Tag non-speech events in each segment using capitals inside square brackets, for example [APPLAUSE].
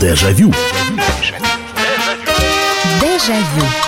Дежавю. Дежавю.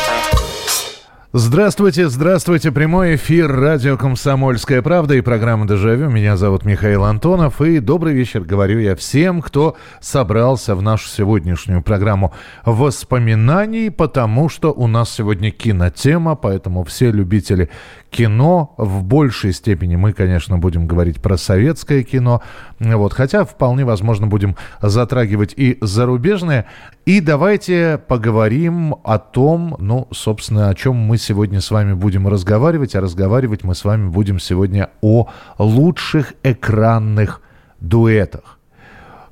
Здравствуйте, здравствуйте. Прямой эфир радио «Комсомольская правда» и программа «Дежавю». Меня зовут Михаил Антонов. И добрый вечер, говорю я всем, кто собрался в нашу сегодняшнюю программу воспоминаний, потому что у нас сегодня кинотема, поэтому все любители кино. В большей степени мы, конечно, будем говорить про советское кино. Вот, хотя вполне возможно будем затрагивать и зарубежное. И давайте поговорим о том, ну, собственно, о чем мы сегодня с вами будем разговаривать. А разговаривать мы с вами будем сегодня о лучших экранных дуэтах.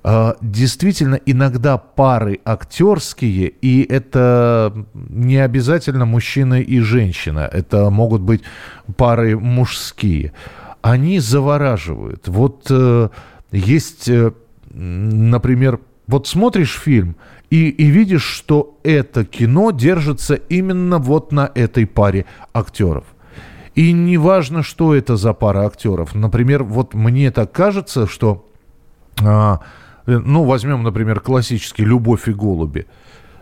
А, действительно, иногда пары актерские, и это не обязательно мужчина и женщина, это могут быть пары мужские. Они завораживают. Вот э, есть, э, например, вот смотришь фильм и, и видишь, что это кино держится именно вот на этой паре актеров. И неважно, что это за пара актеров. Например, вот мне так кажется, что а, Э, ну, возьмем, например, классический «Любовь и голуби».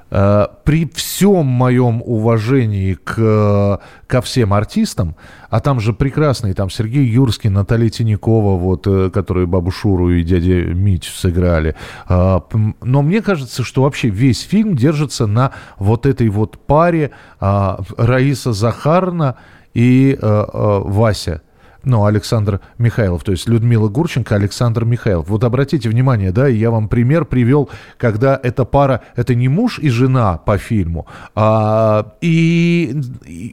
При всем моем уважении к, ко всем артистам, а там же прекрасные, там Сергей Юрский, Наталья Тинякова, вот, э, которые бабу Шуру и дядя Мить сыграли. Но мне кажется, что вообще весь фильм держится на вот этой вот паре Раиса Захарна и Вася ну, Александр Михайлов, то есть Людмила Гурченко, Александр Михайлов. Вот обратите внимание, да, я вам пример привел, когда эта пара, это не муж и жена по фильму, а, и,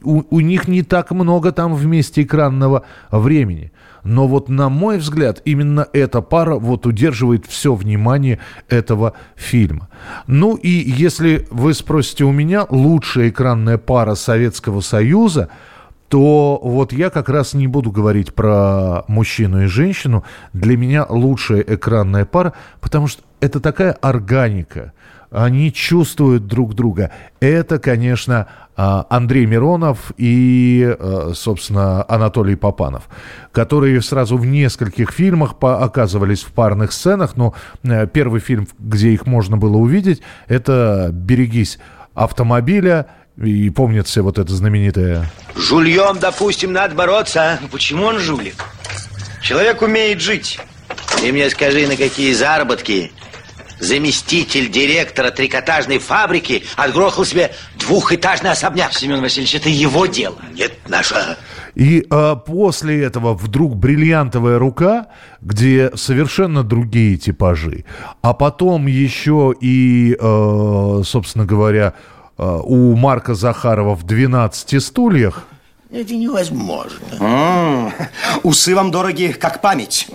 у, у них не так много там вместе экранного времени. Но вот на мой взгляд, именно эта пара вот удерживает все внимание этого фильма. Ну и если вы спросите у меня, лучшая экранная пара Советского Союза – то вот я как раз не буду говорить про мужчину и женщину. Для меня лучшая экранная пара, потому что это такая органика. Они чувствуют друг друга. Это, конечно, а, Андрей Миронов и, а, собственно, Анатолий Попанов, которые сразу в нескольких фильмах оказывались в парных сценах. Но э, первый фильм, где их можно было увидеть, это «Берегись автомобиля», и помнится вот это знаменитое... Жульем, допустим, надо бороться. Ну, почему он жулик? Человек умеет жить. Ты мне скажи, на какие заработки заместитель директора трикотажной фабрики отгрохал себе двухэтажный особняк. Семен Васильевич, это его дело. Нет, наша... И а, после этого вдруг бриллиантовая рука, где совершенно другие типажи. А потом еще и, э, собственно говоря, у Марка Захарова в «12 стульях». Это невозможно. А, усы вам дороги, как память.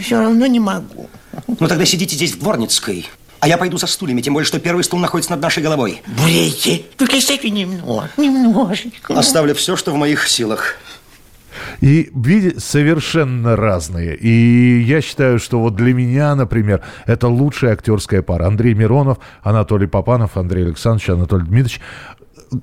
Все равно не могу. Ну тогда сидите здесь в Дворницкой. А я пойду за стульями, тем более, что первый стул находится над нашей головой. Бреете, только кстати, немного, немножечко. Оставлю все, что в моих силах. И видите, совершенно разные. И я считаю, что вот для меня, например, это лучшая актерская пара. Андрей Миронов, Анатолий Попанов, Андрей Александрович, Анатолий Дмитриевич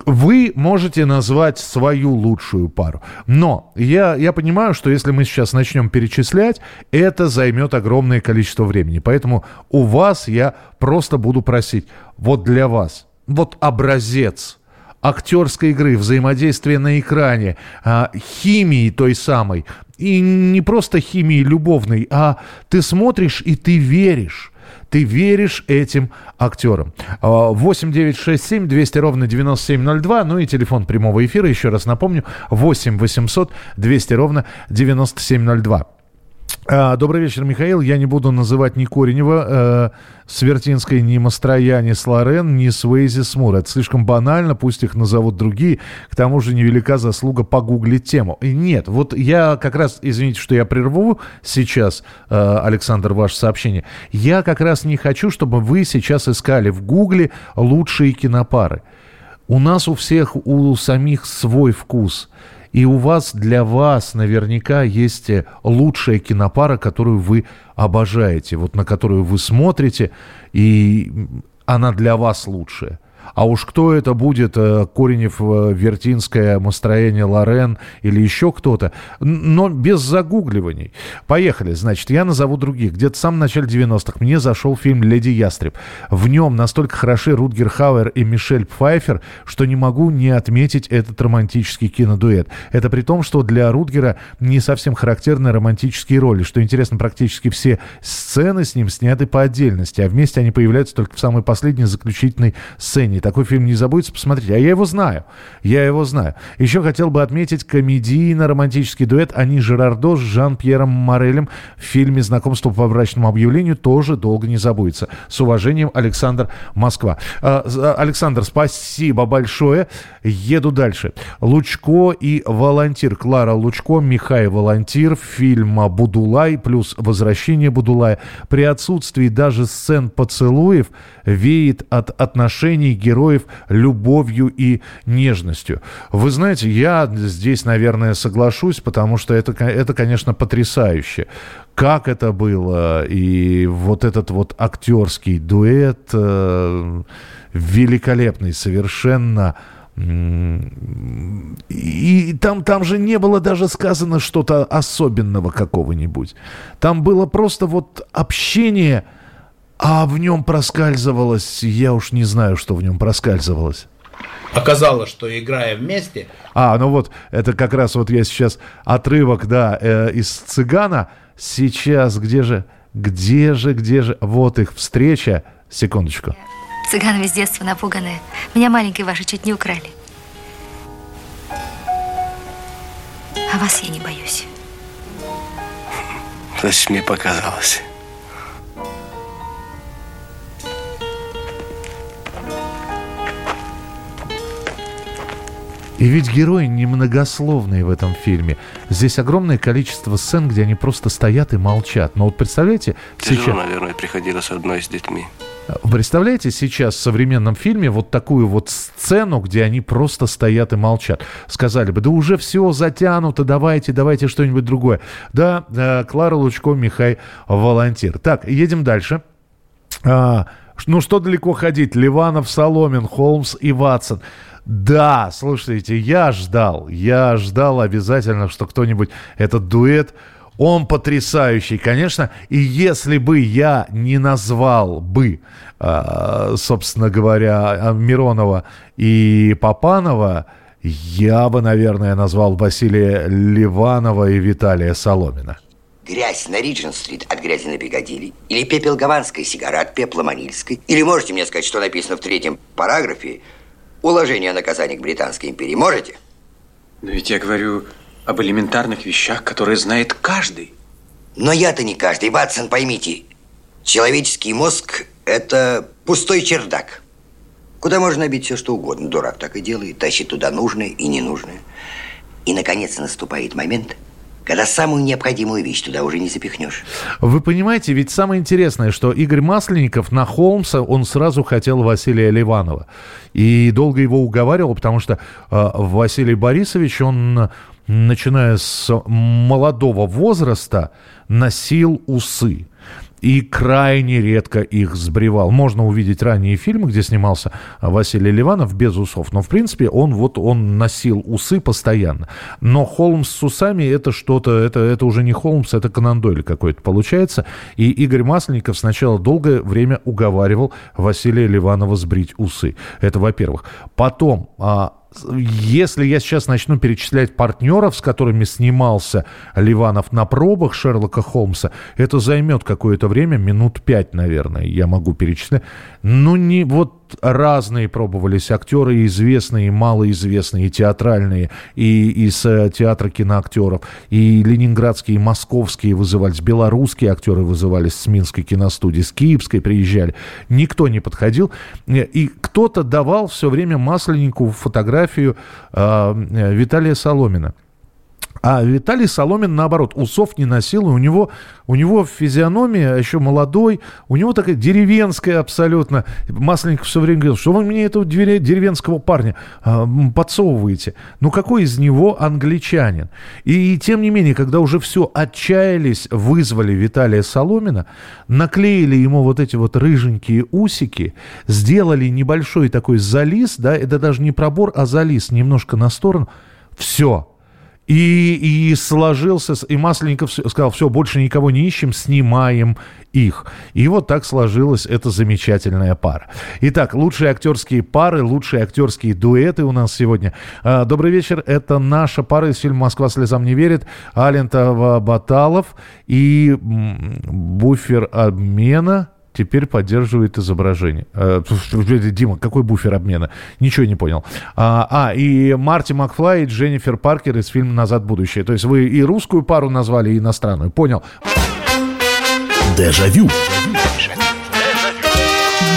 вы можете назвать свою лучшую пару. Но я, я понимаю, что если мы сейчас начнем перечислять, это займет огромное количество времени. Поэтому у вас я просто буду просить, вот для вас, вот образец актерской игры, взаимодействия на экране, а, химии той самой. И не просто химии любовной, а ты смотришь и ты веришь. Ты веришь этим актерам. 8 9 6 7 200 ровно 9702. Ну и телефон прямого эфира, еще раз напомню, 8 800 200 ровно 9702. А, добрый вечер, Михаил. Я не буду называть ни Коренева э, с Вертинской, ни Мастроя, ни Слорен, ни Свейзи Смур. Это слишком банально, пусть их назовут другие. К тому же невелика заслуга погуглить тему. И нет, вот я как раз, извините, что я прерву сейчас, э, Александр, ваше сообщение. Я как раз не хочу, чтобы вы сейчас искали в Гугле лучшие кинопары. У нас у всех, у самих свой вкус – и у вас, для вас наверняка есть э, лучшая кинопара, которую вы обожаете, вот на которую вы смотрите, и она для вас лучшая. А уж кто это будет, э, Коренев, э, Вертинская, Мастроение, Лорен или еще кто-то, но без загугливаний. Поехали, значит, я назову других. Где-то в самом начале 90-х мне зашел фильм «Леди Ястреб». В нем настолько хороши Рутгер Хауэр и Мишель Пфайфер, что не могу не отметить этот романтический кинодуэт. Это при том, что для Рутгера не совсем характерны романтические роли. Что интересно, практически все сцены с ним сняты по отдельности, а вместе они появляются только в самой последней заключительной сцене. Такой фильм не забудется посмотреть. А я его знаю. Я его знаю. Еще хотел бы отметить комедийно-романтический дуэт Ани Жерардо с Жан-Пьером Морелем в фильме «Знакомство по брачному объявлению» тоже долго не забудется. С уважением, Александр Москва. А, Александр, спасибо большое. Еду дальше. Лучко и Волонтир. Клара Лучко, Михай Волонтир. Фильм «Будулай» плюс «Возвращение Будулая». При отсутствии даже сцен поцелуев веет от отношений героев любовью и нежностью. Вы знаете, я здесь, наверное, соглашусь, потому что это, это конечно, потрясающе. Как это было, и вот этот вот актерский дуэт э, великолепный, совершенно... И там, там же не было даже сказано что-то особенного какого-нибудь. Там было просто вот общение а в нем проскальзывалось, я уж не знаю, что в нем проскальзывалось. Оказалось, что играя вместе... А, ну вот, это как раз вот я сейчас отрывок, да, э, из «Цыгана». Сейчас, где же, где же, где же... Вот их встреча. Секундочку. Цыганы с детства напуганные. Меня маленькой ваши чуть не украли. А вас я не боюсь. Есть мне показалось. И ведь герои немногословные в этом фильме. Здесь огромное количество сцен, где они просто стоят и молчат. Но вот представляете... Тяжело, сейчас... наверное, приходилось одной с детьми. Представляете сейчас в современном фильме вот такую вот сцену, где они просто стоят и молчат? Сказали бы, да уже все затянуто, давайте, давайте что-нибудь другое. Да, э, Клара Лучко, Михай Волонтир. Так, едем дальше. А, ну что далеко ходить? Ливанов, Соломин, Холмс и Ватсон. Да, слушайте, я ждал, я ждал обязательно, что кто-нибудь этот дуэт, он потрясающий, конечно. И если бы я не назвал бы, а, собственно говоря, Миронова и Попанова, я бы, наверное, назвал Василия Ливанова и Виталия Соломина. Грязь на Риджин-стрит от грязи на Пикадилли? Или пепел гаванской сигары от пепла манильской? Или можете мне сказать, что написано в третьем параграфе уложение о наказании к Британской империи. Можете? Но ведь я говорю об элементарных вещах, которые знает каждый. Но я-то не каждый. Ватсон, поймите, человеческий мозг – это пустой чердак. Куда можно набить все, что угодно. Дурак так и делает, тащит туда нужное и ненужное. И, наконец, наступает момент – когда самую необходимую вещь туда уже не запихнешь. Вы понимаете, ведь самое интересное, что Игорь Масленников на Холмса, он сразу хотел Василия Ливанова. И долго его уговаривал, потому что э, Василий Борисович, он, начиная с молодого возраста, носил усы и крайне редко их сбривал. Можно увидеть ранние фильмы, где снимался Василий Ливанов без усов, но в принципе он вот он носил усы постоянно. Но Холмс с усами это что-то, это, это уже не Холмс, это Конан Дойль какой-то получается. И Игорь Масленников сначала долгое время уговаривал Василия Ливанова сбрить усы. Это во-первых. Потом а, если я сейчас начну перечислять партнеров, с которыми снимался Ливанов на пробах Шерлока Холмса, это займет какое-то время, минут пять, наверное, я могу перечислять. Ну, не вот разные пробовались актеры, известные, и малоизвестные, и театральные, и из э, театра киноактеров, и ленинградские, и московские вызывались, белорусские актеры вызывались с Минской киностудии, с Киевской приезжали. Никто не подходил. И кто-то давал все время Масленнику фотографию э, Виталия Соломина. А Виталий Соломин, наоборот, усов не носил, и у него, у него физиономия еще молодой, у него такая деревенская абсолютно. Масленников все время говорил, что вы мне этого деревенского парня э, подсовываете. Ну, какой из него англичанин? И, и тем не менее, когда уже все отчаялись, вызвали Виталия Соломина, наклеили ему вот эти вот рыженькие усики, сделали небольшой такой залис, да, это даже не пробор, а залис немножко на сторону, все – и, и сложился, и Масленников сказал, все, больше никого не ищем, снимаем их. И вот так сложилась эта замечательная пара. Итак, лучшие актерские пары, лучшие актерские дуэты у нас сегодня. А, добрый вечер, это наша пара из фильма «Москва слезам не верит», Алентова Баталов и буфер обмена теперь поддерживает изображение. Э, Дима, какой буфер обмена? Ничего не понял. А, а, и Марти Макфлай и Дженнифер Паркер из фильма «Назад в будущее». То есть вы и русскую пару назвали, и иностранную. Понял. Дежавю.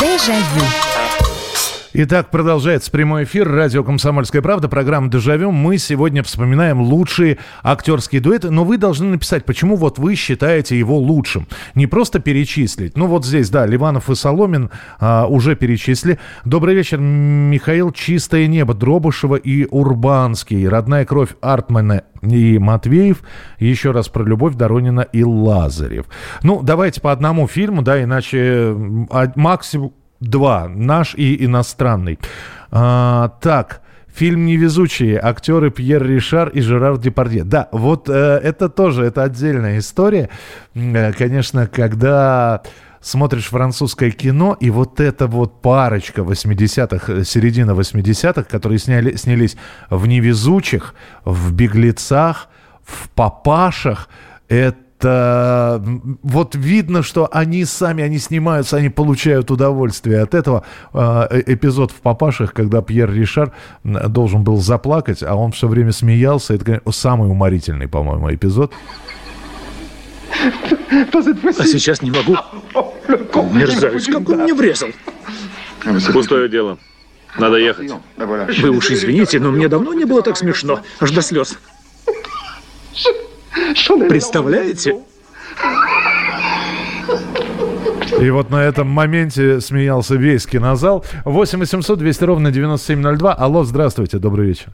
Дежавю. Итак, продолжается прямой эфир. Радио «Комсомольская правда», программа «Дежавю». Мы сегодня вспоминаем лучшие актерские дуэты, но вы должны написать, почему вот вы считаете его лучшим. Не просто перечислить. Ну вот здесь, да, Ливанов и Соломин а, уже перечислили. Добрый вечер, Михаил «Чистое небо», Дробышева и Урбанский, «Родная кровь» Артмана и Матвеев. Еще раз про любовь Доронина и Лазарев. Ну, давайте по одному фильму, да, иначе а, максимум Два. Наш и иностранный. А, так. Фильм «Невезучие». Актеры Пьер Ришар и Жерар Депардье. Да, вот э, это тоже, это отдельная история. Э, конечно, когда смотришь французское кино, и вот эта вот парочка 80-х, э, середина 80-х, которые сняли, снялись в «Невезучих», в «Беглецах», в «Папашах», это это вот видно, что они сами, они снимаются, они получают удовольствие от этого. А, э, эпизод в «Папашах», когда Пьер Ришар должен был заплакать, а он все время смеялся. Это конечно, самый уморительный, по-моему, эпизод. А сейчас не могу. Мерзавец, как он мне врезал. Пустое дело. Надо ехать. Вы уж извините, но мне давно не было так смешно. Аж до слез. Представляете? И вот на этом моменте смеялся весь кинозал. 8 800 200 ровно 9702. Алло, здравствуйте, добрый вечер.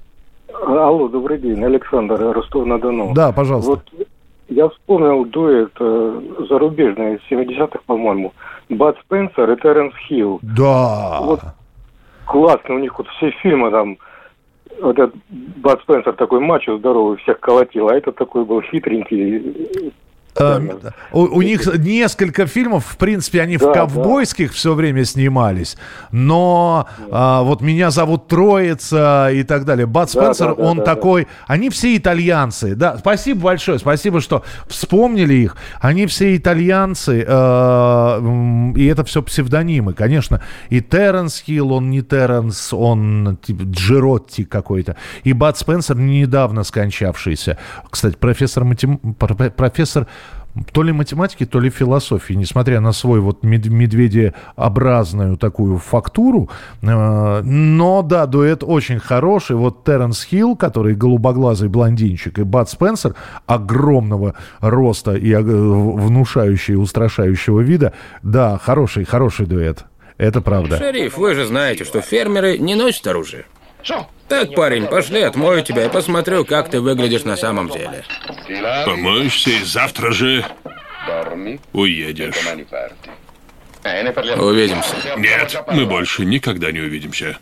Алло, добрый день, Александр, Ростов-на-Дону. Да, пожалуйста. Вот я вспомнил дуэт э, зарубежный из 70-х, по-моему. Бат Спенсер и Теренс Хилл. Да. Вот классно, у них вот все фильмы там вот этот Бат Спенсер такой мачо здоровый, всех колотил, а этот такой был хитренький, Э, у, у них несколько фильмов, в принципе, они да, в ковбойских да. все время снимались, но а, вот меня зовут Троица и так далее. Бат Спенсер, да, да, он да, такой, да. они все итальянцы, да. Спасибо большое, спасибо, что вспомнили их. Они все итальянцы, э, и это все псевдонимы, конечно. И Терренс Хилл, он не Терренс, он типа Джеротти какой-то. И Бат Спенсер недавно скончавшийся. Кстати, профессор, матем... профессор то ли математики, то ли философии, несмотря на свой вот медведеобразную такую фактуру. Э, но да, дуэт очень хороший. Вот Терренс Хилл, который голубоглазый блондинчик, и Бат Спенсер огромного роста и э, внушающий, устрашающего вида. Да, хороший, хороший дуэт. Это правда. Шериф, вы же знаете, что фермеры не носят оружие. Так, парень, пошли, отмою тебя и посмотрю, как ты выглядишь на самом деле. Помоешься и завтра же уедешь. Увидимся. Нет, мы больше никогда не увидимся.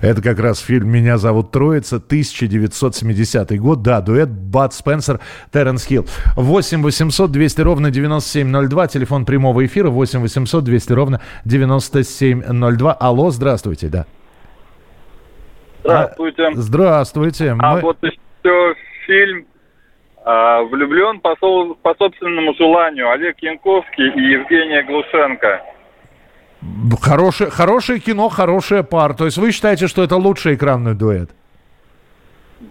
Это как раз фильм «Меня зовут Троица», 1970 год. Да, дуэт Бат Спенсер, Терренс Хилл. 8 800 200 ровно 9702. Телефон прямого эфира 8 800 200 ровно 9702. Алло, здравствуйте, да. Здравствуйте. А, здравствуйте. А Мы... вот еще фильм а, «Влюблен по, со... по собственному желанию» Олег Янковский и Евгения Глушенко. Хорошее, хорошее кино, хорошая пара. То есть вы считаете, что это лучший экранный дуэт?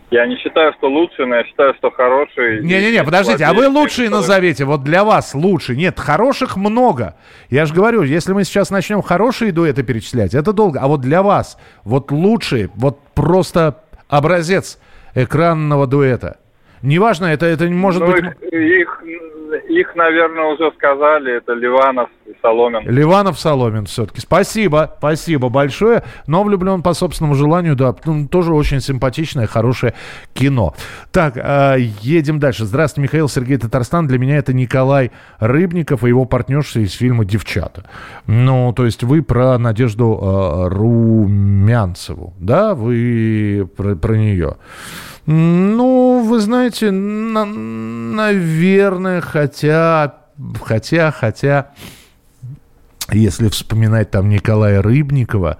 Я не считаю, что лучший, но я считаю, что хороший. Не-не-не, подождите, а вы лучшие назовите, вот для вас лучший. Нет, хороших много. Я же говорю, если мы сейчас начнем хорошие дуэты перечислять, это долго. А вот для вас, вот лучшие, вот просто образец экранного дуэта? Неважно, это, это может Ну, быть... их, их, наверное, уже сказали. Это Ливанов и Соломин. Ливанов Соломин все-таки. Спасибо, спасибо большое. Но влюблен по собственному желанию, да, ну, тоже очень симпатичное, хорошее кино. Так, э, едем дальше. Здравствуйте, Михаил Сергей Татарстан. Для меня это Николай Рыбников и его партнерша из фильма «Девчата». Ну, то есть вы про Надежду э, Румянцеву, да? Вы про, про нее. Ну, вы знаете, на- наверное, хотя, хотя, хотя, если вспоминать там Николая Рыбникова,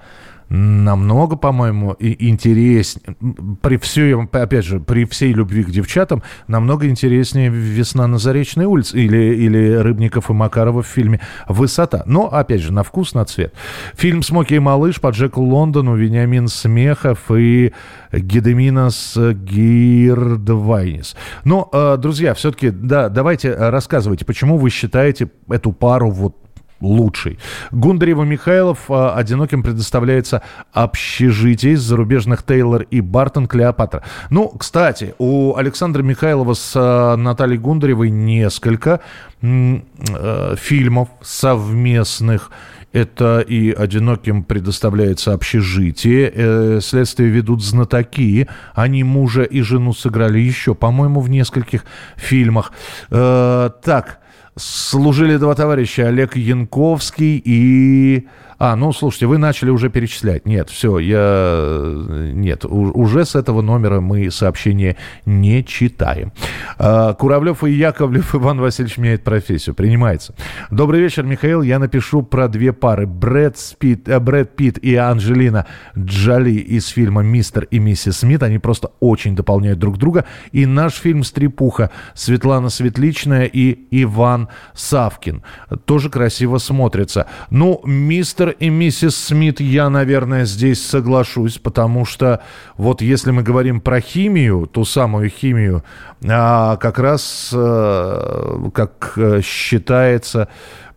намного, по-моему, интереснее, при всей, опять же, при всей любви к девчатам, намного интереснее «Весна на Заречной улице» или, или Рыбников и Макарова в фильме «Высота». Но, опять же, на вкус, на цвет. Фильм «Смоки и малыш» по Джеку Лондону, Вениамин Смехов и Гедеминас Гирдвайнис. Но, э, друзья, все-таки, да, давайте рассказывайте, почему вы считаете эту пару вот лучший. Гундарева Михайлов а, одиноким предоставляется общежитие из зарубежных Тейлор и Бартон Клеопатра. Ну, кстати, у Александра Михайлова с а, Натальей Гундаревой несколько э, фильмов совместных. Это и одиноким предоставляется общежитие. Э, следствие ведут знатоки. Они мужа и жену сыграли еще, по-моему, в нескольких фильмах. Э, так, служили два товарища, Олег Янковский и... А, ну, слушайте, вы начали уже перечислять. Нет, все, я... Нет, уже с этого номера мы сообщения не читаем. А, Куравлев и Яковлев [LAUGHS] Иван Васильевич меняет профессию. Принимается. Добрый вечер, Михаил. Я напишу про две пары. Брэд, Спит, э, Брэд Питт и Анджелина Джоли из фильма «Мистер и миссис Смит». Они просто очень дополняют друг друга. И наш фильм «Стрепуха» Светлана Светличная и Иван Савкин. Тоже красиво смотрится. Ну, мистер и миссис Смит, я, наверное, здесь соглашусь, потому что вот если мы говорим про химию, ту самую химию, а, как раз, э, как э, считается,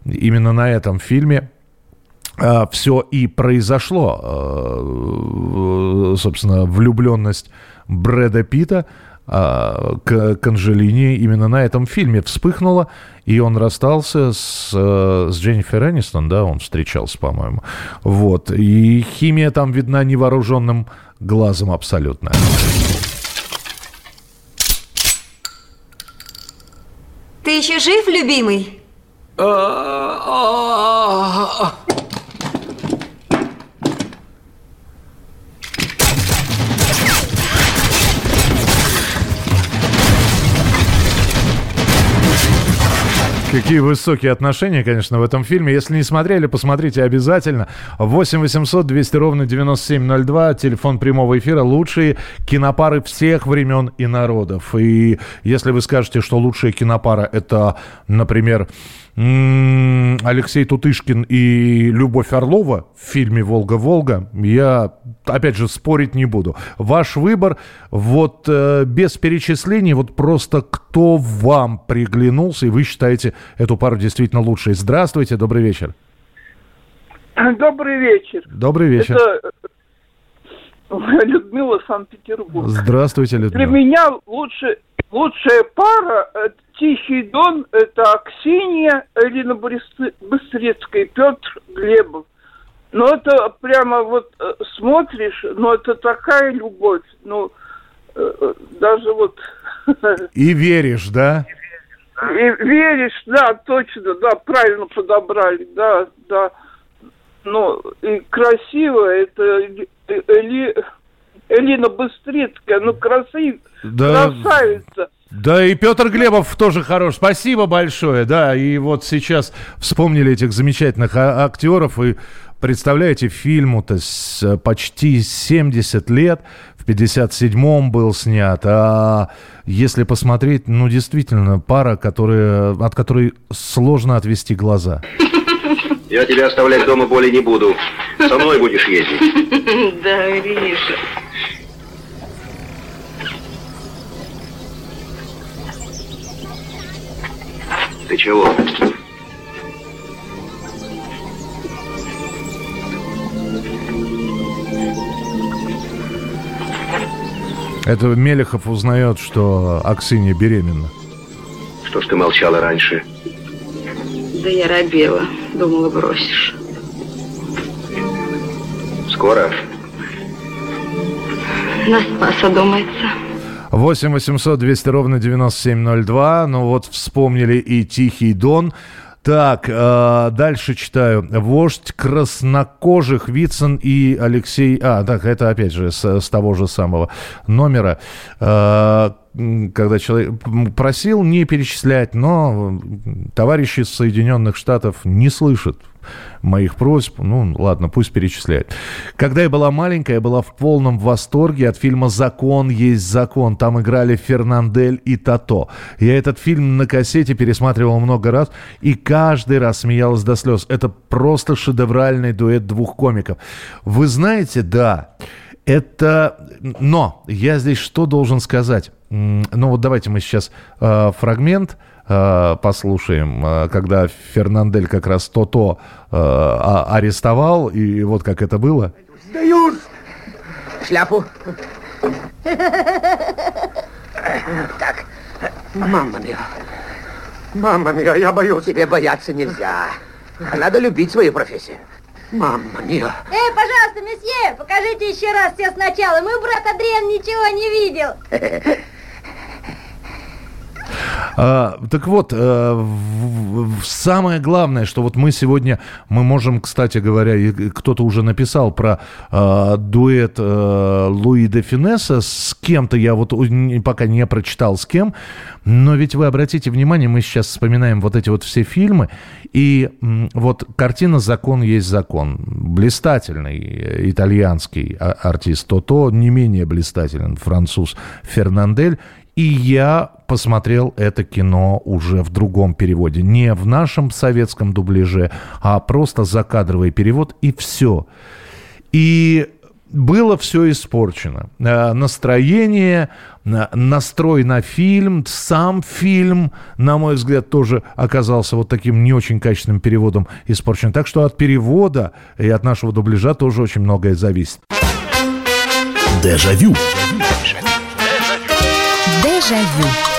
именно на этом фильме все и произошло. Э, Собственно, влюбленность Брэда Питта к, к Анджелине именно на этом фильме вспыхнула, и он расстался с, э, с Дженнифер Энистон, да, он встречался, по-моему. Вот. И химия там видна невооруженным глазом абсолютно. Ты еще жив, любимый? Какие высокие отношения, конечно, в этом фильме. Если не смотрели, посмотрите обязательно. 8 800 200 ровно 9702, телефон прямого эфира. Лучшие кинопары всех времен и народов. И если вы скажете, что лучшая кинопара это, например, Алексей Тутышкин и Любовь Орлова в фильме «Волга-Волга», я, опять же, спорить не буду. Ваш выбор, вот э, без перечислений, вот просто кто вам приглянулся, и вы считаете эту пару действительно лучшей. Здравствуйте, добрый вечер. Добрый вечер. Добрый вечер. Это э, [LAUGHS] Людмила Санкт-Петербург. Здравствуйте, Для Людмила. меня лучше, лучшая пара э, Тихий Дон это Аксинья, Элина Быстрецкая, Петр Глебов. Но это прямо вот э, смотришь, но это такая любовь, ну э, э, даже вот [LAUGHS] И веришь, да? и веришь, да, точно, да, правильно подобрали, да, да. Ну, и красиво, это Эли- Элина Быстрицкая, ну, красив, Да. красавица. Да, и Петр Глебов тоже хорош. Спасибо большое. Да, и вот сейчас вспомнили этих замечательных а- актеров. И представляете, фильму-то с э, почти 70 лет. В 57-м был снят. А если посмотреть, ну, действительно, пара, которая, от которой сложно отвести глаза. Я тебя оставлять дома более не буду. Со мной будешь ездить. [LAUGHS] Да, Гриша. Ты чего? Это Мелехов узнает, что Аксинья беременна. Что ж ты молчала раньше? Да я робела. Думала, бросишь. Скоро? На Спаса думается. 8 800 200 ровно 9702. Ну вот вспомнили и Тихий Дон. Так, э, дальше читаю. Вождь краснокожих Вицин и Алексей... А, так, это опять же с, с того же самого номера. Э, когда человек просил не перечислять, но товарищи из Соединенных Штатов не слышат моих просьб. Ну, ладно, пусть перечисляет. Когда я была маленькая, я была в полном восторге от фильма «Закон есть закон». Там играли Фернандель и Тато. Я этот фильм на кассете пересматривал много раз и каждый раз смеялась до слез. Это просто шедевральный дуэт двух комиков. Вы знаете, да, это... Но я здесь что должен сказать? Ну вот давайте мы сейчас э, фрагмент э, послушаем, э, когда Фернандель как раз то-то э, а, арестовал, и вот как это было. Сдаюсь! Шляпу. Так, мама мия. Мама мия, я боюсь. Тебе бояться нельзя. Надо любить свою профессию. Мама мия. Эй, пожалуйста, месье, покажите еще раз все сначала. Мой брат Адриан ничего не видел. [LAUGHS] А, так вот, а, в, в, самое главное, что вот мы сегодня, мы можем, кстати говоря, кто-то уже написал про а, дуэт а, Луи де Финесса с кем-то, я вот пока не прочитал с кем, но ведь вы обратите внимание, мы сейчас вспоминаем вот эти вот все фильмы, и вот картина «Закон есть закон». Блистательный итальянский артист Тото, не менее блистателен француз Фернандель, и я посмотрел это кино уже в другом переводе. Не в нашем советском дубляже, а просто закадровый перевод, и все. И было все испорчено. Э, настроение, настрой на фильм, сам фильм, на мой взгляд, тоже оказался вот таким не очень качественным переводом испорчен. Так что от перевода и от нашего дубляжа тоже очень многое зависит. Дежавю. Дежавю. Jaillot.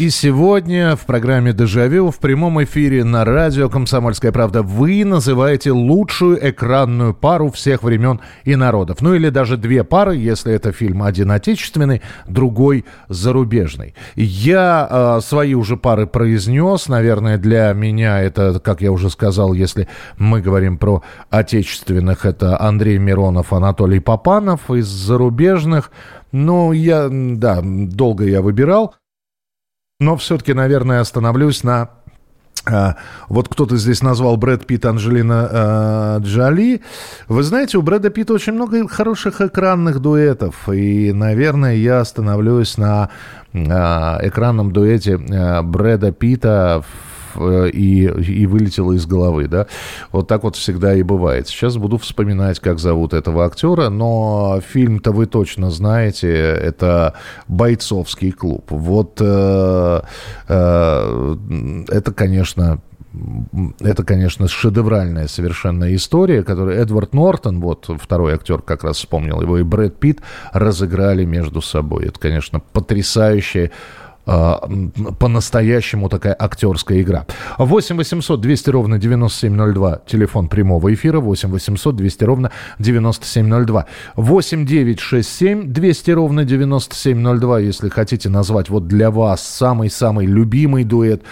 И сегодня в программе «Дежавю» в прямом эфире на радио «Комсомольская правда» вы называете лучшую экранную пару всех времен и народов. Ну или даже две пары, если это фильм один отечественный, другой зарубежный. Я э, свои уже пары произнес. Наверное, для меня это, как я уже сказал, если мы говорим про отечественных, это Андрей Миронов, Анатолий Попанов. Из зарубежных, ну, я, да, долго я выбирал. Но все-таки, наверное, остановлюсь на а, вот кто-то здесь назвал Брэд Питт, Анджелина а, Джоли. Вы знаете, у Брэда Питта очень много хороших экранных дуэтов. И, наверное, я остановлюсь на а, экранном дуэте а, Брэда Питта в Э, и, и вылетело из головы, да. Вот так вот всегда и бывает. Сейчас буду вспоминать, как зовут этого актера, но фильм-то вы точно знаете, это «Бойцовский клуб». Вот э, э, это, конечно, это, конечно, шедевральная совершенно история, которую Эдвард Нортон, вот второй актер как раз вспомнил его, и Брэд Питт разыграли между собой. Это, конечно, потрясающая по-настоящему такая актерская игра. 8 800 200 ровно 9702, телефон прямого эфира, 8 800 200 ровно 9702. 8 9 6 7 200 ровно 9702, если хотите назвать вот для вас самый-самый любимый дуэт,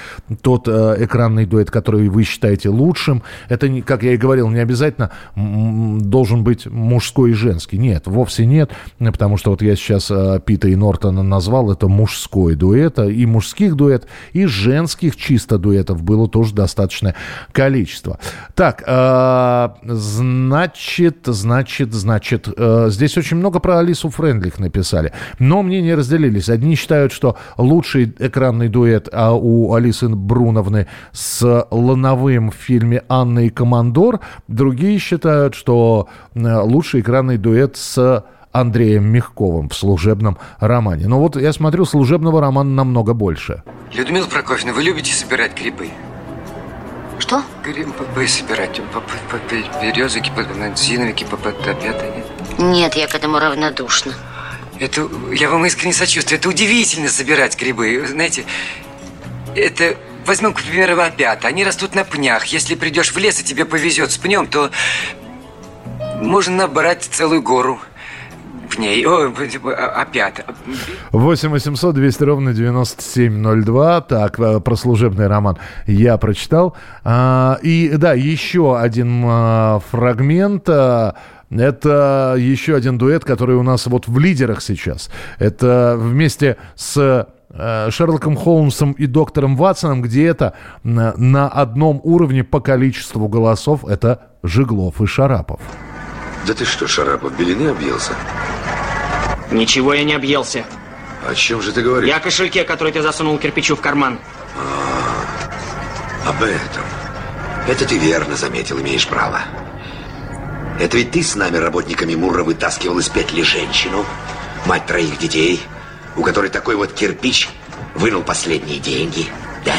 тот э, экранный дуэт, который вы считаете лучшим. Это, как я и говорил, не обязательно должен быть мужской и женский. Нет, вовсе нет, потому что вот я сейчас э, Пита и Нортона назвал, это мужской дуэт дуэта, и мужских дуэт, и женских чисто дуэтов было тоже достаточное количество. Так, э, значит, значит, значит, э, здесь очень много про Алису Френдлих написали, но мнения разделились. Одни считают, что лучший экранный дуэт а у Алисы Бруновны с Лановым в фильме «Анна и Командор», другие считают, что э, лучший экранный дуэт с Андреем Мягковым в служебном романе. Но вот я смотрю, служебного романа намного больше. Людмила Прокофьевна, вы любите собирать грибы? Что? Грибы собирать. Березовики, зиновики, опята, нет? Нет, я к этому равнодушна. Это, я вам искренне сочувствую. Это удивительно собирать грибы. Знаете, это... Возьмем, к примеру, опята. Они растут на пнях. Если придешь в лес и тебе повезет с пнем, то можно набрать целую гору пней. О, опята. 8 800 200 ровно 9702. Так, э, про служебный роман я прочитал. А, и да, еще один а, фрагмент. А, это еще один дуэт, который у нас вот в лидерах сейчас. Это вместе с э, Шерлоком Холмсом и доктором Ватсоном, где это на одном уровне по количеству голосов это Жиглов и Шарапов. Да ты что, Шарапов, белины объелся? Ничего я не объелся. О чем же ты говоришь? Я о кошельке, который ты засунул кирпичу в карман. А, об этом. Это ты верно заметил, имеешь право. Это ведь ты с нами, работниками Мурра, вытаскивал из петли женщину, мать троих детей, у которой такой вот кирпич вынул последние деньги, да?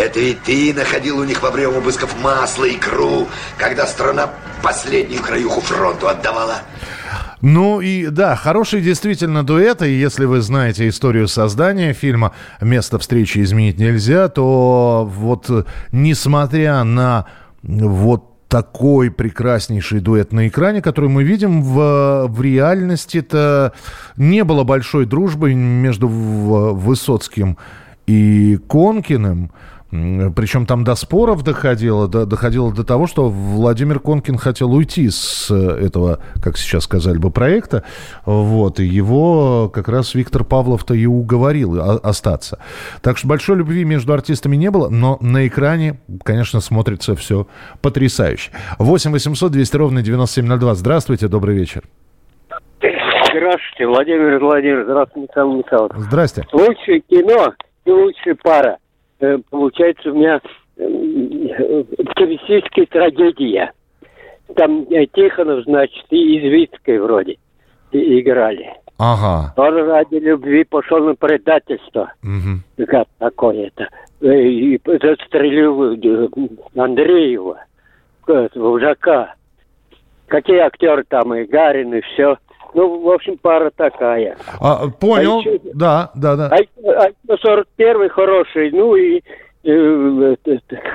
Это ведь ты находил у них во время обысков масло, икру, когда страна последнюю краюху фронту отдавала. Ну и да, хороший действительно дуэт, и если вы знаете историю создания фильма «Место встречи изменить нельзя», то вот несмотря на вот такой прекраснейший дуэт на экране, который мы видим в, в реальности-то не было большой дружбы между Высоцким и Конкиным. Причем там до споров доходило, до, доходило до того, что Владимир Конкин хотел уйти с этого, как сейчас сказали бы, проекта. Вот, и его как раз Виктор Павлов-то и уговорил остаться. Так что большой любви между артистами не было, но на экране, конечно, смотрится все потрясающе. 8 800 200 ровно 9702. Здравствуйте, добрый вечер. Здравствуйте, Владимир Владимирович. Здравствуйте, Михаил Михайлович. Здрасте. Лучшее кино и лучшая пара – Э, получается у меня э, оптимистическая трагедия. Там э, Тихонов, значит, и Извицкой вроде играли. Ага. Он ради любви пошел на предательство. Угу. Как такое-то. И застрелил Андреева, вожака. Какие актеры там, и Гарин, и все. Ну, в общем, пара такая. А, понял, а еще, да, да, да. А, а 41-й хороший, ну и... Э,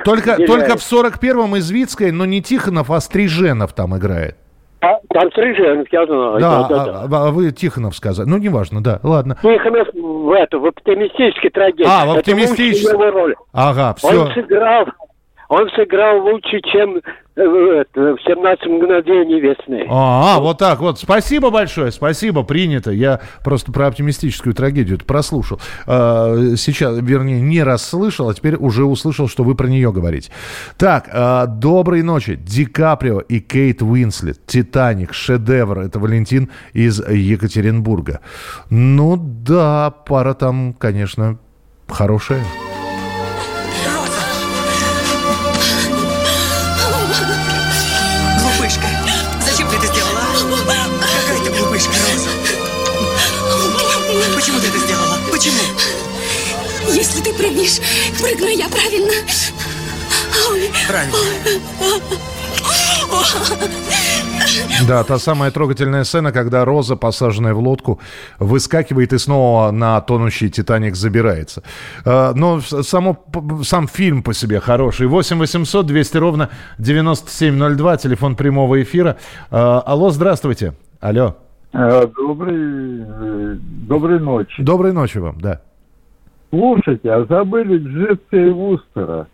только, только в 41-м Извицкой, но не Тихонов, а Стриженов там играет. А, там Стриженов, я знаю. Да, да, да, да. А, а вы Тихонов сказали. Ну, неважно, да, ладно. Тихонов в, эту, в оптимистической трагедии. А, в оптимистической. Ага, все. Он сыграл он сыграл лучше, чем э, в 17 мгновений весны. А, а, вот так вот. Спасибо большое, спасибо, принято. Я просто про оптимистическую трагедию прослушал. А, сейчас, вернее, не расслышал, а теперь уже услышал, что вы про нее говорите. Так, а, доброй ночи. Ди Каприо и Кейт Уинслет. Титаник, шедевр. Это Валентин из Екатеринбурга. Ну да, пара там, конечно, хорошая. Прыгнешь. Прыгну я правильно. Правильно. Да, та самая трогательная сцена, когда Роза, посаженная в лодку, выскакивает и снова на тонущий Титаник забирается. А, но само, сам фильм по себе хороший. 8 800 200 ровно 9702, телефон прямого эфира. А, алло, здравствуйте. Алло. А, добрый, э, доброй ночи. Доброй ночи вам, да. Слушайте, а забыли Дживса и Вустера?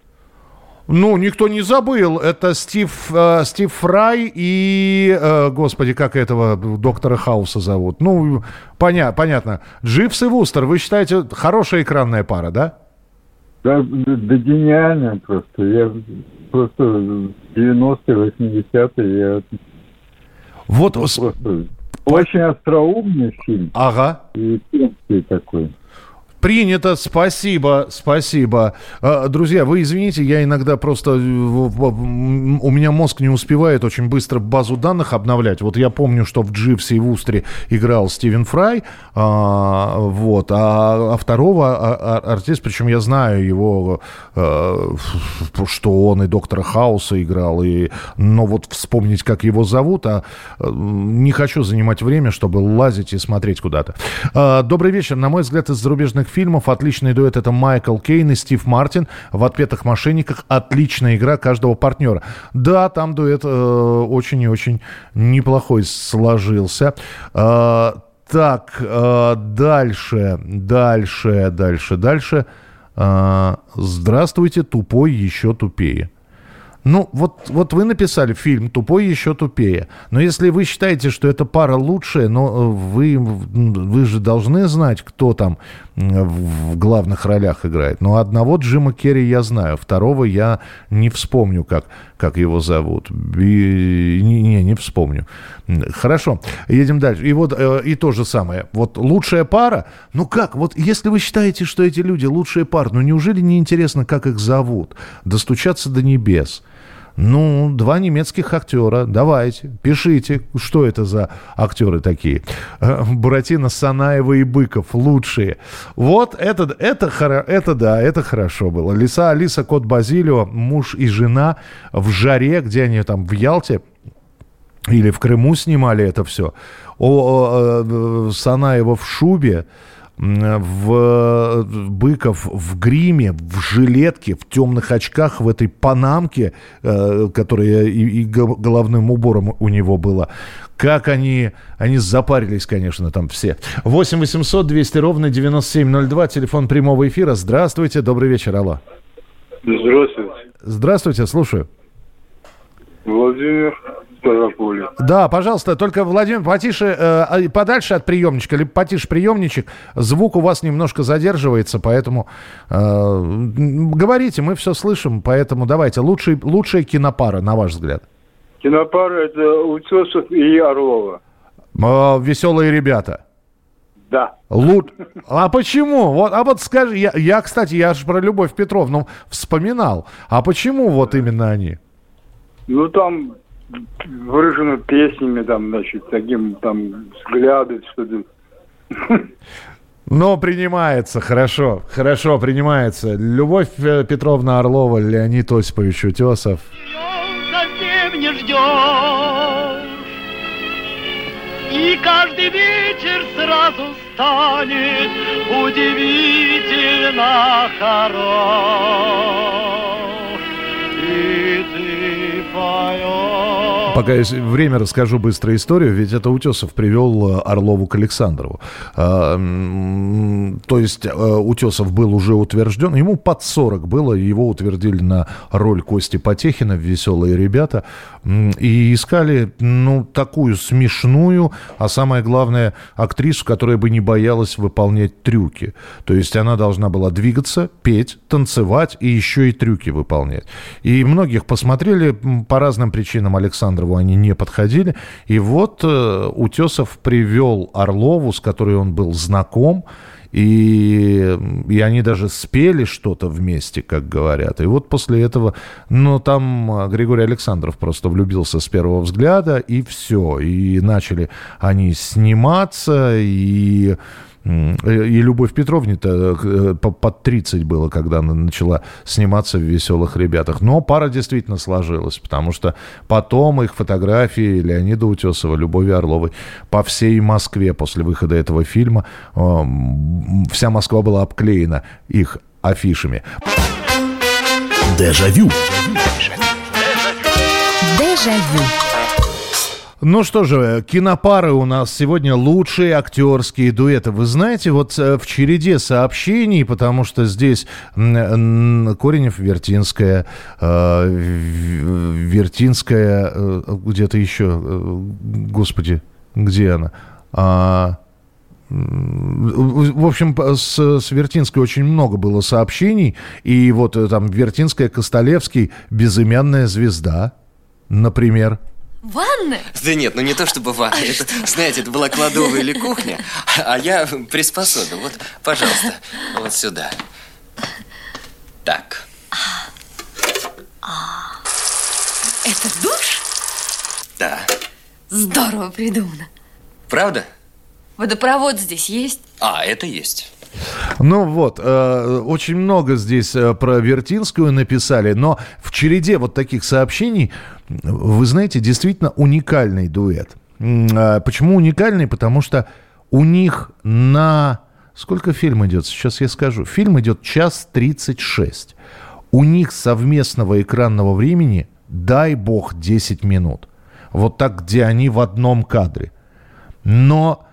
Ну, никто не забыл. Это Стив, э, Стив Фрай и, э, господи, как этого доктора Хауса зовут? Ну, поня понятно. Дживс и Вустер, вы считаете, хорошая экранная пара, да? Да, да гениально просто. Я просто 90-е, 80-е я... Вот... Ну, просто очень остроумный фильм. Ага. И такой. Принято, спасибо, спасибо. А, Друзья, вы извините, я иногда просто... э, У меня мозг не успевает очень быстро базу данных обновлять. Вот я помню, что в Дживсе и в Устре играл Стивен Фрай, а, вот, а, а второго а- а- артист, причем я знаю его, э, что он и Доктора Хауса играл, и, но вот вспомнить, как его зовут, а не хочу занимать время, чтобы лазить и смотреть куда-то. Добрый вечер. На мой взгляд, из зарубежных фильмов отличный дуэт это Майкл Кейн и Стив Мартин. В «Отпетых мошенниках» отличная игра каждого партнера. Да, там дуэт э, очень и очень неплохой сложился. А, так, э, дальше, дальше, дальше, дальше. А, здравствуйте, тупой еще тупее. Ну, вот, вот вы написали фильм «Тупой еще тупее». Но если вы считаете, что эта пара лучшая, но э, вы, вы же должны знать, кто там в главных ролях играет. Но одного Джима Керри я знаю, второго я не вспомню, как, как его зовут. И- не, не, вспомню. Хорошо, едем дальше. И вот э, и то же самое. Вот лучшая пара, ну как, вот если вы считаете, что эти люди лучшая пара, ну неужели не интересно, как их зовут? Достучаться до небес. Ну, два немецких актера. Давайте, пишите, что это за актеры такие. Э, Буратино, Санаева и Быков лучшие. Вот это, это, это да, это хорошо было. Лиса, Алиса, Кот Базилио, муж и жена в жаре, где они там в Ялте или в Крыму снимали это все. О, о, э, Санаева в шубе, в Быков в гриме, в жилетке, в темных очках, в этой панамке, э, которая и, и го- головным убором у него была. Как они, они запарились, конечно, там все. 8 800 200 ровно 9702, телефон прямого эфира. Здравствуйте, добрый вечер, алло. Здравствуйте. Здравствуйте, слушаю. Владимир Ставрополь. Да, пожалуйста, только, Владимир, потише, э, а, подальше от приемничка, либо потише приемничек. Звук у вас немножко задерживается, поэтому э, говорите, мы все слышим, поэтому давайте. Лучший, лучшая кинопара, на ваш взгляд. Кинопара это Утесов и Орлова. Э, веселые ребята. Да. Лу- А почему? Вот, а вот скажи, я, я, кстати, я же про Любовь Петровну вспоминал. А почему вот именно они? Ну там выражено песнями, там, значит, таким там взгляды, что-то. Но принимается, хорошо, хорошо, принимается. Любовь э, Петровна Орлова, Леонид Осипович Утесов. совсем не ждешь. И каждый вечер сразу станет удивительно хорош. И ты поешь. Пока время, расскажу быстро историю, ведь это Утесов привел э, Орлову к Александрову. А, То есть э, Утесов был уже утвержден, ему под 40 было, его утвердили на роль Кости Потехина в «Веселые ребята», и искали, ну, такую смешную, а самое главное, актрису, которая бы не боялась выполнять трюки. То есть она должна была двигаться, петь, танцевать и еще и трюки выполнять. И многих посмотрели по разным причинам Александрову они не подходили. И вот э, Утесов привел Орлову, с которой он был знаком, и, и они даже спели что-то вместе, как говорят. И вот после этого, ну, там а, Григорий Александров просто влюбился с первого взгляда, и все. И начали они сниматься, и... м, И Любовь Петровне-то э, по- под 30 было, когда она начала сниматься в «Веселых ребятах». Но пара действительно сложилась, потому что потом их фотографии Леонида Утесова, Любови Орловой по всей Москве после выхода этого фильма э, вся Москва была обклеена их афишами. Дежавю. Дежавю. Ну что же, кинопары у нас сегодня лучшие актерские дуэты. Вы знаете, вот э, в череде сообщений, потому что здесь Коренев, Вертинская, э, Вертинская, э, где-то еще, господи, где она? А, в общем, с, с Вертинской очень много было сообщений, и вот там Вертинская, Костолевский, безымянная звезда, например. Ванная? Да нет, ну не то чтобы ванна. Это, знаете, это была кладовая или кухня, а я приспособил. Вот, пожалуйста, вот сюда. Так. Это душ? Да. Здорово придумано. Правда? Водопровод здесь есть? А, это есть. Ну вот, э, очень много здесь э, про Вертинскую написали, но в череде вот таких сообщений, вы знаете, действительно уникальный дуэт. Э, Почему уникальный? Потому что у них на... Сколько фильм идет? Сейчас я скажу. Фильм идет час 36. У них совместного экранного времени, дай бог, 10 минут. Вот так, где они в одном кадре. Но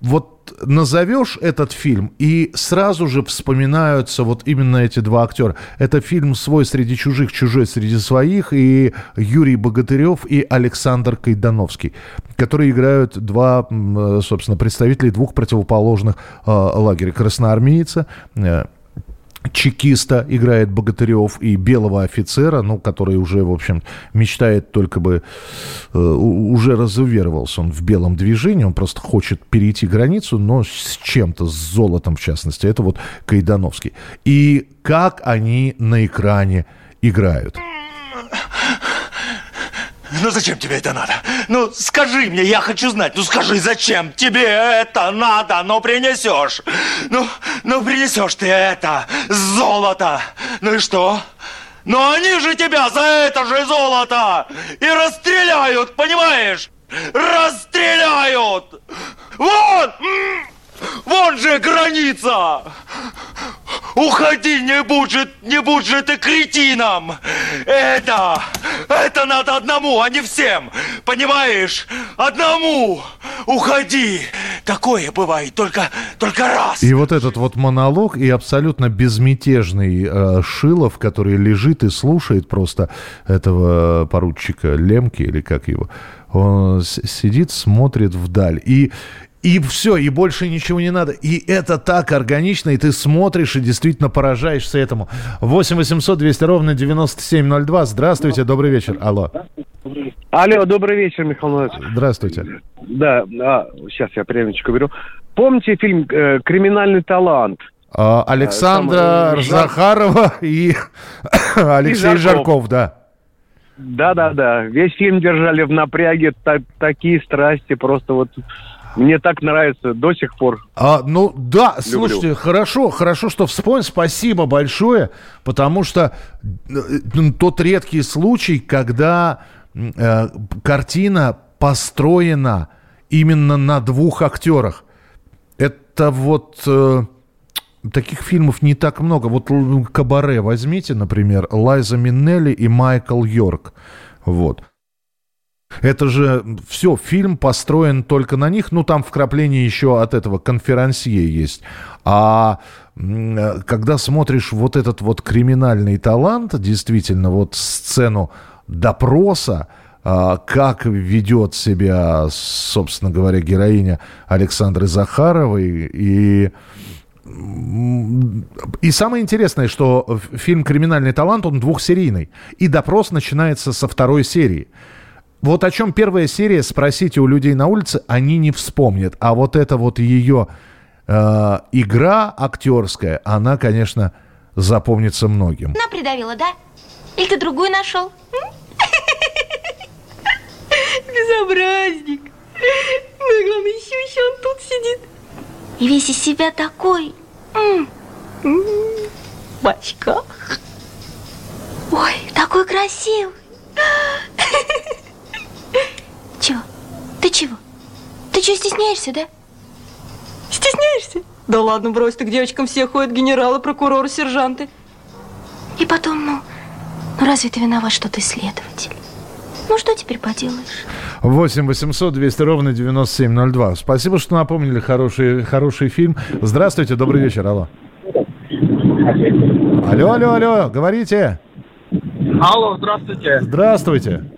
вот назовешь этот фильм, и сразу же вспоминаются вот именно эти два актера. Это фильм «Свой среди чужих, чужой среди своих», и Юрий Богатырев и Александр Кайдановский, которые играют два, э, собственно, представителей двух противоположных э, лагеря. Красноармейца, э, чекиста играет Богатырев и белого офицера, ну, который уже, в общем, мечтает только бы, э, уже разуверовался он в белом движении, он просто хочет перейти границу, но с чем-то, с золотом в частности, это вот Кайдановский. И как они на экране играют. Ну зачем тебе это надо? Ну скажи мне, я хочу знать. Ну скажи, зачем тебе это надо? Ну принесешь. Ну, ну принесешь ты это золото. Ну и что? Но они же тебя за это же золото и расстреляют, понимаешь? Расстреляют! Вон! Вон же граница! Уходи, не будь же, не будь же ты кретином! Это, это надо одному, а не всем! Понимаешь? Одному! Уходи! Такое бывает только, только раз! И вот этот вот монолог и абсолютно безмятежный э, Шилов, который лежит и слушает просто этого поручика Лемки или как его, он сидит, смотрит вдаль. И, и все, и больше ничего не надо. И это так органично, и ты смотришь и действительно поражаешься этому. 8 800 200 ровно 9702. Здравствуйте, добрый вечер. Алло. Алло, добрый вечер, Михаил Владимирович. Здравствуйте. Да, а, сейчас я прямочку беру. Помните фильм э, «Криминальный талант»? А, Александра там, э, Захарова и [LAUGHS] Алексей Жарков. Жарков, да. Да-да-да, весь фильм держали в напряге, та- такие страсти, просто вот мне так нравится до сих пор. А, ну да, Люблю. слушайте, хорошо, хорошо, что вспомнил. Спасибо большое, потому что э, тот редкий случай, когда э, картина построена именно на двух актерах. Это вот э, таких фильмов не так много. Вот л- Кабаре возьмите, например, Лайза Миннелли и Майкл Йорк. Вот. Это же все, фильм построен только на них. Ну, там вкрапление еще от этого конферансье есть. А когда смотришь вот этот вот криминальный талант, действительно, вот сцену допроса, а, как ведет себя, собственно говоря, героиня Александры Захаровой и и самое интересное, что фильм «Криминальный талант», он двухсерийный. И допрос начинается со второй серии. Вот о чем первая серия, спросите у людей на улице, они не вспомнят. А вот это вот ее э, игра актерская, она, конечно, запомнится многим. Она придавила, да? Или ты другую нашел? [LAUGHS] Безобразник. Ну главное, еще, еще он тут сидит. И весь из себя такой. В очках. Ой, такой красивый. [LAUGHS] Чего? Ты чего? Ты что, стесняешься, да? Стесняешься? Да ладно, брось, ты к девочкам все ходят генералы, прокуроры, сержанты. И потом, ну, ну разве ты виноват, что ты следователь? Ну что теперь поделаешь? 8 800 200 ровно 9702. Спасибо, что напомнили хороший, хороший фильм. Здравствуйте, добрый вечер, алло. Алло, алло, алло, говорите. Алло, здравствуйте. Здравствуйте.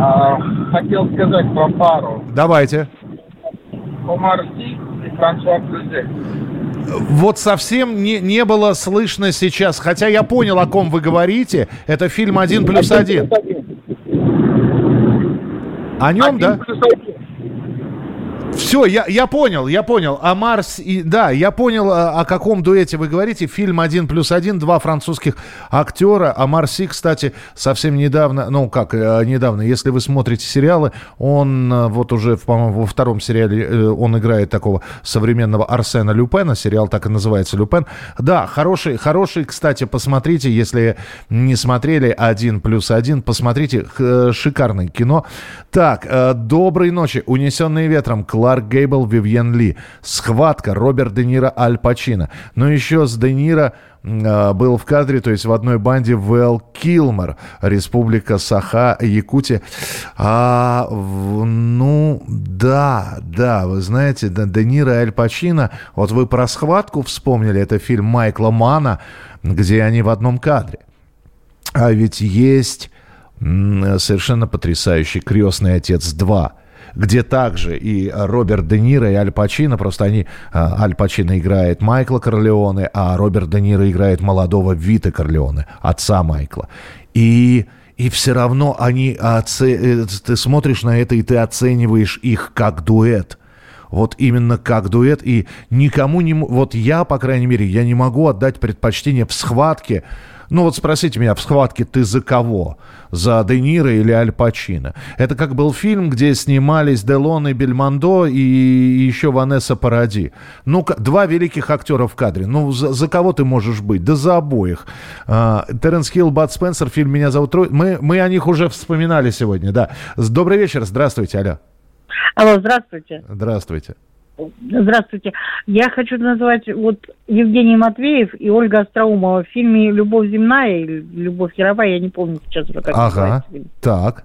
А, хотел сказать про пару. Давайте. Омар Си и Франсуа Клюзе. Вот совсем не, не было слышно сейчас, хотя я понял, о ком вы говорите. Это фильм «Один плюс один». О нем, Один да? плюс один. Все, я, я понял, я понял. А Марс, и, да, я понял, о, о каком дуэте вы говорите. Фильм «Один плюс один», два французских актера. А Марси, кстати, совсем недавно, ну как э, недавно, если вы смотрите сериалы, он э, вот уже, по-моему, во втором сериале э, он играет такого современного Арсена Люпена. Сериал так и называется «Люпен». Да, хороший, хороший, кстати, посмотрите, если не смотрели «Один плюс один», посмотрите, шикарное кино. Так, «Доброй ночи», «Унесенные ветром», Кларк Гейбл, Вивьен Ли. «Схватка», Роберт Де Ниро, Аль Пачино. Но еще с Де Ниро э, был в кадре, то есть в одной банде Вэл Килмер, Республика Саха, Якутия. А, ну, да, да, вы знаете, Де, Ниро и Аль Пачино, вот вы про «Схватку» вспомнили, это фильм Майкла Мана, где они в одном кадре. А ведь есть совершенно потрясающий «Крестный отец 2», где также и Роберт Де Ниро, и Аль Пачино, просто они, а, Аль Пачино играет Майкла Корлеоне, а Роберт Де Ниро играет молодого Вита Корлеоне, отца Майкла. И, и все равно они, оце- э, ты смотришь на это, и ты оцениваешь их как дуэт. Вот именно как дуэт. И никому не... Вот я, по крайней мере, я не могу отдать предпочтение в схватке. Ну вот спросите меня, в схватке ты за кого? За Де Ниро или Аль Пачино? Это как был фильм, где снимались Делон и Бельмондо и еще Ванесса Паради. Ну, два великих актера в кадре. Ну, за, за кого ты можешь быть? Да за обоих. А, Теренс Хилл, Бат Спенсер, фильм «Меня зовут Трой». Мы, мы о них уже вспоминали сегодня, да. Добрый вечер, здравствуйте, алло. Алло, здравствуйте. Здравствуйте. Здравствуйте. Я хочу назвать вот Евгений Матвеев и Ольга Остроумова в фильме «Любовь земная» или «Любовь яровая», я не помню сейчас уже, как Ага, называется так.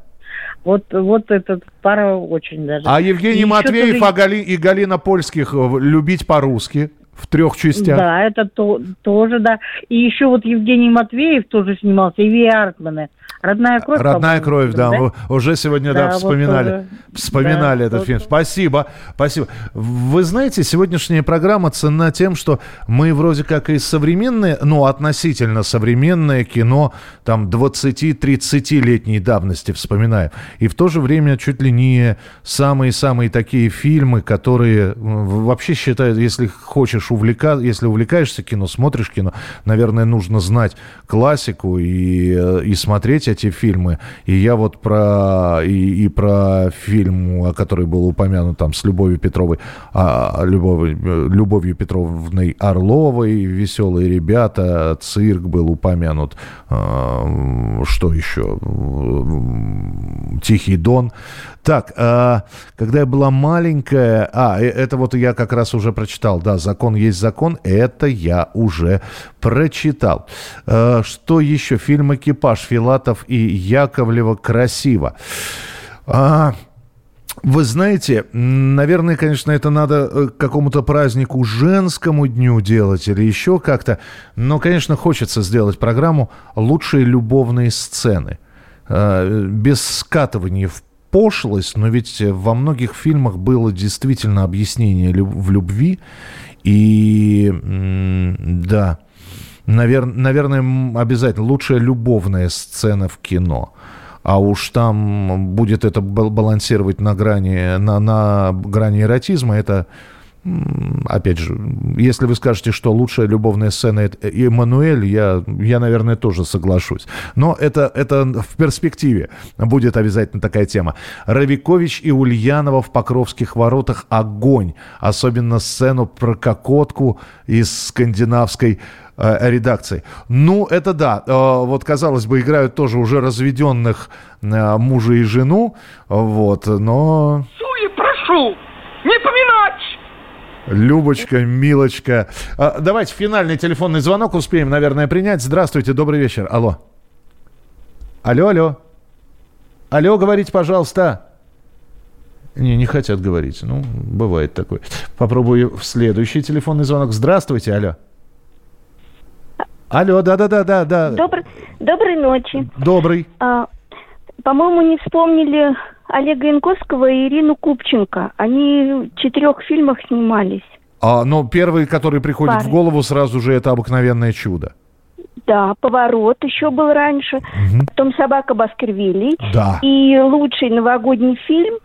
Вот, вот этот пара очень даже. А И Евгений еще Матвеев тоже- а Гали- и Галина Польских э, «Любить по-русски» в трех частях. Да, это то, тоже, да. И еще вот Евгений Матвеев тоже снимался, и Ви Аркманы. «Родная кровь». Родная кровь, да, да? вы уже сегодня, да, Да, вот вспоминали, тоже. вспоминали Да, этот вот. фильм. Спасибо, спасибо. Вы знаете, сегодняшняя программа ценна тем, что мы вроде как и современное, ну, относительно современное кино, там, 20-30-летней давности вспоминаем. И в то же время чуть ли не самые-самые такие фильмы, которые вообще считают, если хочешь увлекаться, если увлекаешься кино, смотришь кино, наверное, нужно знать классику и, э, и смотреть эти фильмы. И я вот про, и, и про фильм, который был упомянут там с Любовью Петровой, а, Любовью, э, Любовью Петровной Орловой, «Веселые ребята», «Цирк» был упомянут, а, что еще? «Тихий дон». Так, а, когда я была маленькая... А, это вот я как раз уже прочитал. Да, «Закон есть закон». Это я уже прочитал. А, что еще? Фильм «Экипаж» Филатов и Яковлева «Красиво». А, вы знаете, наверное, конечно, это надо э, какому-то празднику женскому дню делать или еще как-то. Но, конечно, хочется сделать программу «Лучшие любовные сцены». Э, Без скатывания в пошлость, но ведь во многих фильмах было действительно объяснение в любви. И да, навер- наверное, обязательно лучшая любовная сцена в кино. А уж там будет это бал- балансировать на грани, на, на грани эротизма, это, опять же, если вы скажете, что лучшая любовная сцена это Эммануэль, я, я, наверное, тоже соглашусь. Но это, это в перспективе будет обязательно такая тема. Равикович и Ульянова в Покровских воротах огонь. Особенно сцену про кокотку из скандинавской э, редакции. Ну, это да. Э, вот, казалось бы, играют тоже уже разведенных э, мужа и жену. Вот, но... Суе прошу! Любочка, Милочка. А, давайте финальный телефонный звонок успеем, наверное, принять. Здравствуйте, добрый вечер. Алло. Алло, алло. Алло, говорите, пожалуйста. Не, не хотят говорить. Ну, бывает такое. Попробую в следующий телефонный звонок. Здравствуйте, алло. Алло, да-да-да-да. да. Добр... Доброй ночи. Добрый. А, по-моему, не вспомнили Олега Янковского и Ирину Купченко. Они в четырех фильмах снимались. А, но первый, который приходит Пары. в голову сразу же, это «Обыкновенное чудо». Да, поворот еще был раньше. Потом собака Баскервилей. Да. И лучший новогодний фильм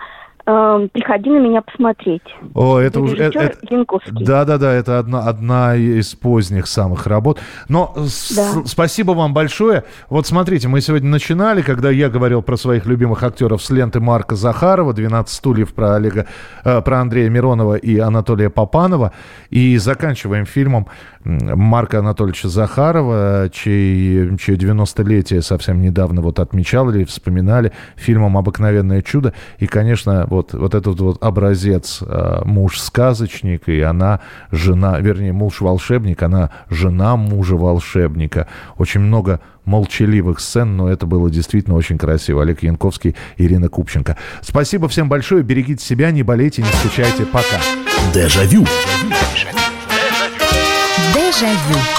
э, «Приходи на меня посмотреть». О, это уже... Это- Янковский. Да, да, да, это одна, одна из поздних самых работ. Но с- Да. спасибо вам большое. Вот смотрите, мы сегодня начинали, когда я говорил про своих любимых актеров с ленты Марка Захарова, «12 стульев» про Олега, э, про Андрея Миронова и Анатолия Попанова. И заканчиваем фильмом Марка Анатольевича Захарова, чей, чье 90-летие совсем недавно вот отмечали, вспоминали фильмом «Обыкновенное чудо». И, конечно, вот, вот этот вот образец э, муж-сказочник, и она жена, вернее, муж-волшебник, она жена мужа-волшебника. Очень много молчаливых сцен, но это было действительно очень красиво. Олег Янковский, Ирина Купченко. Спасибо всем большое, берегите себя, не болейте, не скучайте. Пока. Дежавю. Дежавю. Déjà Vu.